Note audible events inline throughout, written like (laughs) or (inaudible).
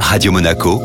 Radio Monaco,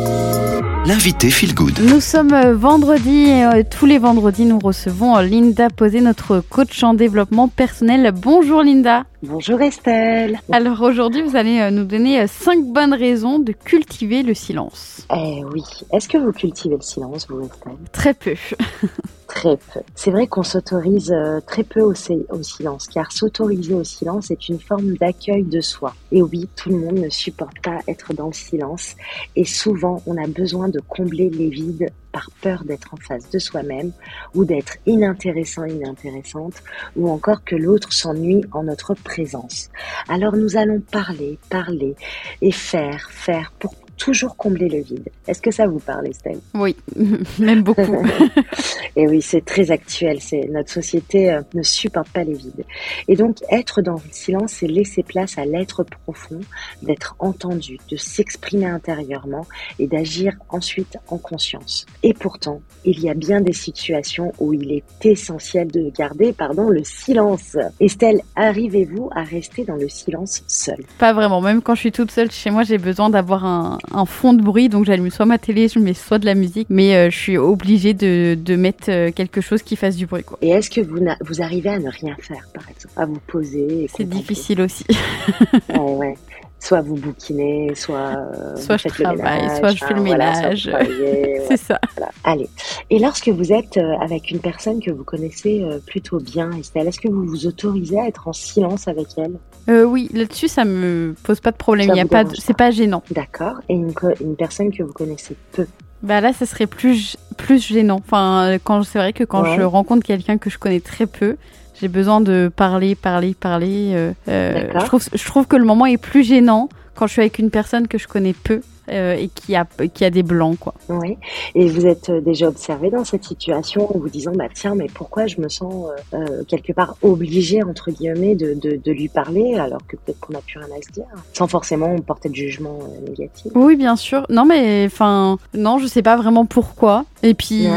l'invité Feel Good. Nous sommes euh, vendredi et euh, tous les vendredis nous recevons euh, Linda Posé, notre coach en développement personnel. Bonjour Linda. Bonjour Estelle. Alors aujourd'hui vous allez nous donner cinq bonnes raisons de cultiver le silence. Eh oui. Est-ce que vous cultivez le silence vous Estelle? Très peu. (laughs) Très peu. C'est vrai qu'on s'autorise très peu au, au, silence, car s'autoriser au silence est une forme d'accueil de soi. Et oui, tout le monde ne supporte pas être dans le silence, et souvent on a besoin de combler les vides par peur d'être en face de soi-même, ou d'être inintéressant, inintéressante, ou encore que l'autre s'ennuie en notre présence. Alors nous allons parler, parler, et faire, faire pour toujours combler le vide. Est-ce que ça vous parle, Estelle? Oui, (laughs) même beaucoup. (laughs) Et oui, c'est très actuel. C'est notre société euh, ne supporte pas les vides. Et donc, être dans le silence, c'est laisser place à l'être profond, d'être entendu, de s'exprimer intérieurement et d'agir ensuite en conscience. Et pourtant, il y a bien des situations où il est essentiel de garder, pardon, le silence. Estelle, arrivez-vous à rester dans le silence seule? Pas vraiment. Même quand je suis toute seule chez moi, j'ai besoin d'avoir un, fond de bruit, donc j'allume soit ma télé, je mets soit de la musique, mais euh, je suis obligée de mettre euh, quelque chose qui fasse du bruit. Quoi. Et est-ce que vous, vous arrivez à ne rien faire, par exemple, à vous poser C'est difficile aussi. (laughs) ouais soit vous bouquinez, soit euh, soit je travaille, soit je fais le ménage. (laughs) c'est ça. Allez. Et lorsque vous êtes avec une personne que vous connaissez plutôt bien, Estelle, est-ce que vous vous autorisez à être en silence avec elle? Euh, Oui, là-dessus, ça me pose pas de problème. Il y a pas, c'est pas gênant. D'accord. Et une, une personne que vous connaissez peu? Bah là, ça serait plus plus gênant. Enfin, quand c'est vrai que quand je rencontre quelqu'un que je connais très peu, j'ai besoin de parler, parler, parler. Euh, euh, je trouve je trouve que le moment est plus gênant quand je suis avec une personne que je connais peu euh, et qui a, qui a des blancs. Quoi. Oui, et vous êtes euh, déjà observé dans cette situation en vous disant, bah tiens, mais pourquoi je me sens euh, quelque part obligée, entre guillemets, de, de, de lui parler alors que peut-être qu'on n'a plus rien à se dire, sans forcément porter de jugement négatif? Oui, bien sûr. Non, mais enfin, non, je sais pas vraiment pourquoi. Et puis,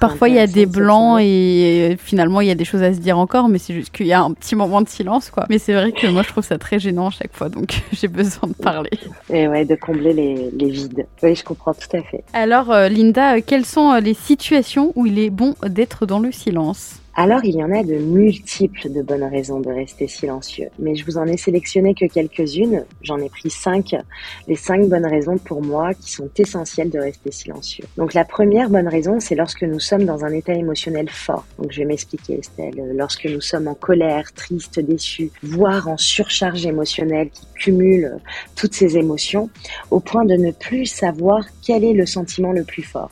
parfois, il y a des blancs et finalement, il y a des choses à se dire encore, mais c'est juste qu'il y a un petit moment de silence, quoi. Mais c'est vrai que moi, je trouve ça très gênant à chaque fois, donc (laughs) j'ai besoin de parler. Et ouais, de combler les, les vides. Oui, je comprends tout à fait. Alors, euh, Linda, euh, quelles sont euh, les situations où il est bon d'être dans le silence? Alors, il y en a de multiples de bonnes raisons de rester silencieux, mais je vous en ai sélectionné que quelques-unes. J'en ai pris cinq, les cinq bonnes raisons pour moi qui sont essentielles de rester silencieux. Donc, la première bonne raison, c'est lorsque nous sommes dans un état émotionnel fort. Donc, je vais m'expliquer, Estelle. Lorsque nous sommes en colère, triste, déçu, voire en surcharge émotionnelle qui cumule toutes ces émotions, au point de ne plus savoir quel est le sentiment le plus fort.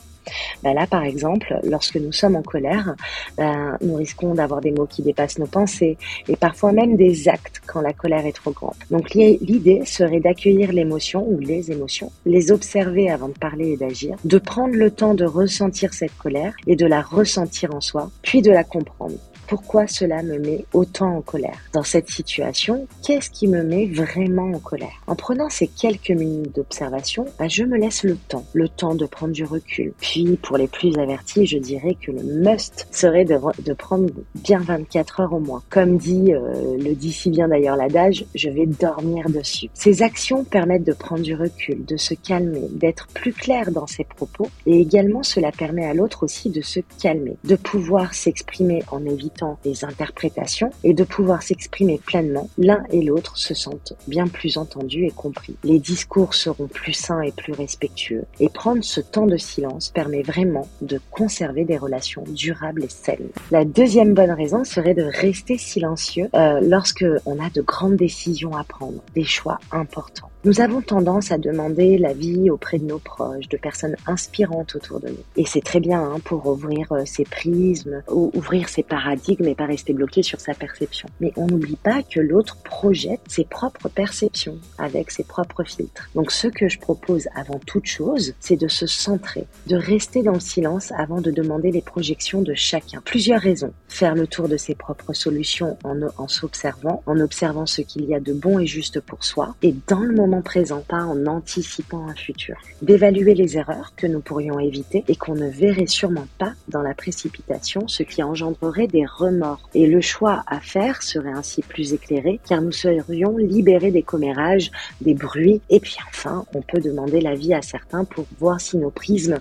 Ben là, par exemple, lorsque nous sommes en colère, ben, nous risquons d'avoir des mots qui dépassent nos pensées et parfois même des actes quand la colère est trop grande. Donc l'idée serait d'accueillir l'émotion ou les émotions, les observer avant de parler et d'agir, de prendre le temps de ressentir cette colère et de la ressentir en soi, puis de la comprendre pourquoi cela me met autant en colère Dans cette situation, qu'est-ce qui me met vraiment en colère En prenant ces quelques minutes d'observation, bah, je me laisse le temps, le temps de prendre du recul. Puis, pour les plus avertis, je dirais que le must serait de, de prendre bien 24 heures au moins. Comme dit, euh, le dit si bien d'ailleurs l'adage, je vais dormir dessus. Ces actions permettent de prendre du recul, de se calmer, d'être plus clair dans ses propos et également cela permet à l'autre aussi de se calmer, de pouvoir s'exprimer en évitant des interprétations et de pouvoir s'exprimer pleinement, l'un et l'autre se sentent bien plus entendus et compris. Les discours seront plus sains et plus respectueux. Et prendre ce temps de silence permet vraiment de conserver des relations durables et saines. La deuxième bonne raison serait de rester silencieux euh, lorsque on a de grandes décisions à prendre, des choix importants. Nous avons tendance à demander l'avis auprès de nos proches, de personnes inspirantes autour de nous. Et c'est très bien hein, pour ouvrir euh, ses prismes, ou ouvrir ses paradigmes et pas rester bloqué sur sa perception. Mais on n'oublie pas que l'autre projette ses propres perceptions avec ses propres filtres. Donc ce que je propose avant toute chose, c'est de se centrer, de rester dans le silence avant de demander les projections de chacun. Plusieurs raisons. Faire le tour de ses propres solutions en, en s'observant, en observant ce qu'il y a de bon et juste pour soi. Et dans le moment moment présent, pas en anticipant un futur. D'évaluer les erreurs que nous pourrions éviter et qu'on ne verrait sûrement pas dans la précipitation, ce qui engendrerait des remords. Et le choix à faire serait ainsi plus éclairé car nous serions libérés des commérages, des bruits et puis enfin, on peut demander l'avis à certains pour voir si nos prismes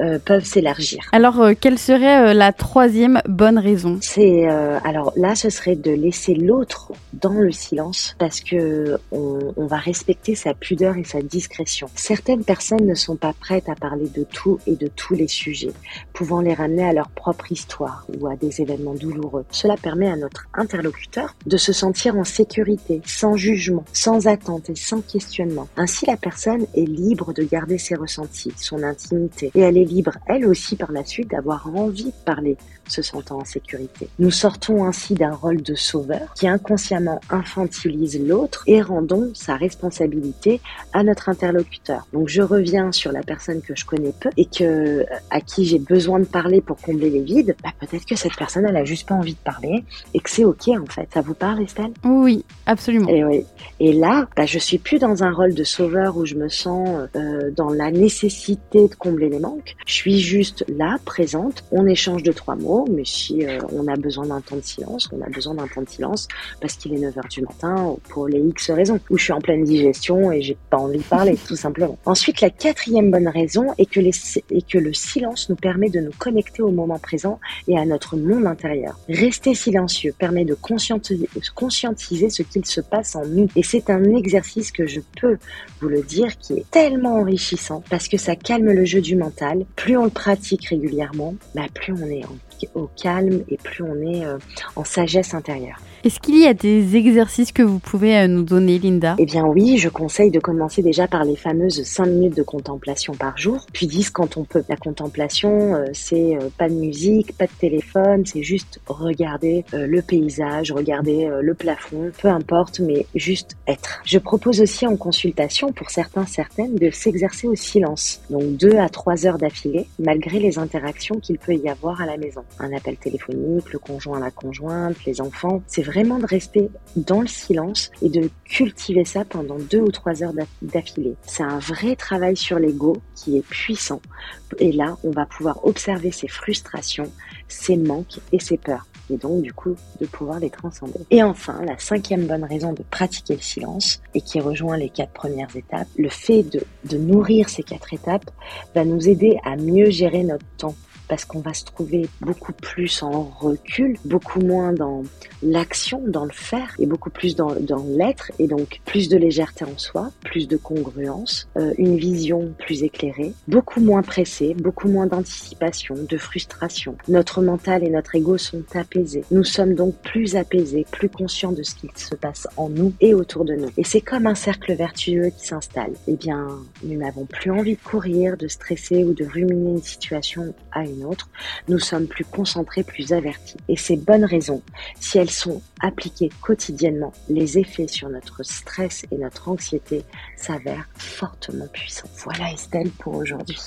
euh, peuvent s'élargir. Alors, euh, quelle serait euh, la troisième bonne raison? C'est alors là, ce serait de laisser l'autre dans le silence parce que on, on, va respecter sa pudeur et sa discrétion. Certaines personnes ne sont pas prêtes à parler de tout et de tous les sujets, pouvant les ramener à leur propre histoire ou à des événements douloureux. Cela permet à notre interlocuteur de se sentir en sécurité, sans jugement, sans attente et sans questionnement. Ainsi, la personne est libre de garder ses ressentis, son intimité, et elle est libre, elle aussi, par la suite, d'avoir envie de parler, se sentant en sécurité. Nous sortons ainsi d'un rôle de sauveur qui inconsciemment infantilise l'autre et rendons sa responsabilité à notre interlocuteur. Donc je reviens sur la personne que je connais peu et que à qui j'ai besoin de parler pour combler les vides. Bah, peut-être que cette personne elle a juste pas envie de parler et que c'est ok en fait. Ça vous parle Estelle? Oui, absolument. Et oui. Et là, bah, je suis plus dans un rôle de sauveur où je me sens euh, dans la nécessité de combler les manques. Je suis juste là, présente. On échange de trois mots mais si euh, on a besoin d'un temps de silence, on a besoin d'un temps de silence parce qu'il est 9h du matin pour les X raisons, où je suis en pleine digestion et j'ai pas envie de parler, (laughs) tout simplement. Ensuite, la quatrième bonne raison est que, les, est que le silence nous permet de nous connecter au moment présent et à notre monde intérieur. Rester silencieux permet de conscientiser, conscientiser ce qu'il se passe en nous. Et c'est un exercice que je peux vous le dire qui est tellement enrichissant parce que ça calme le jeu du mental. Plus on le pratique régulièrement, bah plus on est en au calme et plus on est euh, en sagesse intérieure. Est-ce qu'il y a des exercices que vous pouvez euh, nous donner, Linda? Eh bien oui, je conseille de commencer déjà par les fameuses 5 minutes de contemplation par jour, puis 10 quand on peut. La contemplation, euh, c'est pas de musique, pas de téléphone, c'est juste regarder le paysage, regarder le plafond, peu importe, mais juste être. Je propose aussi en consultation, pour certains, certaines, de s'exercer au silence, donc 2 à 3 heures d'affilée, malgré les interactions qu'il peut y avoir à la maison. Un appel téléphonique, le conjoint à la conjointe, les enfants, c'est vraiment de rester dans le silence et de cultiver ça pendant deux ou trois heures d'affilée. C'est un vrai travail sur l'ego qui est puissant. Et là, on va pouvoir observer ses frustrations, ses manques et ses peurs. Et donc, du coup, de pouvoir les transcender. Et enfin, la cinquième bonne raison de pratiquer le silence, et qui rejoint les quatre premières étapes, le fait de, de nourrir ces quatre étapes va nous aider à mieux gérer notre temps parce qu'on va se trouver beaucoup plus en recul, beaucoup moins dans l'action, dans le faire, et beaucoup plus dans, dans l'être, et donc plus de légèreté en soi, plus de congruence, euh, une vision plus éclairée, beaucoup moins pressé, beaucoup moins d'anticipation, de frustration. Notre mental et notre ego sont apaisés. Nous sommes donc plus apaisés, plus conscients de ce qui se passe en nous et autour de nous. Et c'est comme un cercle vertueux qui s'installe. Eh bien, nous n'avons plus envie de courir, de stresser ou de ruminer une situation à nous sommes plus concentrés, plus avertis. Et ces bonnes raisons, si elles sont appliquées quotidiennement, les effets sur notre stress et notre anxiété s'avèrent fortement puissants. Voilà Estelle pour aujourd'hui.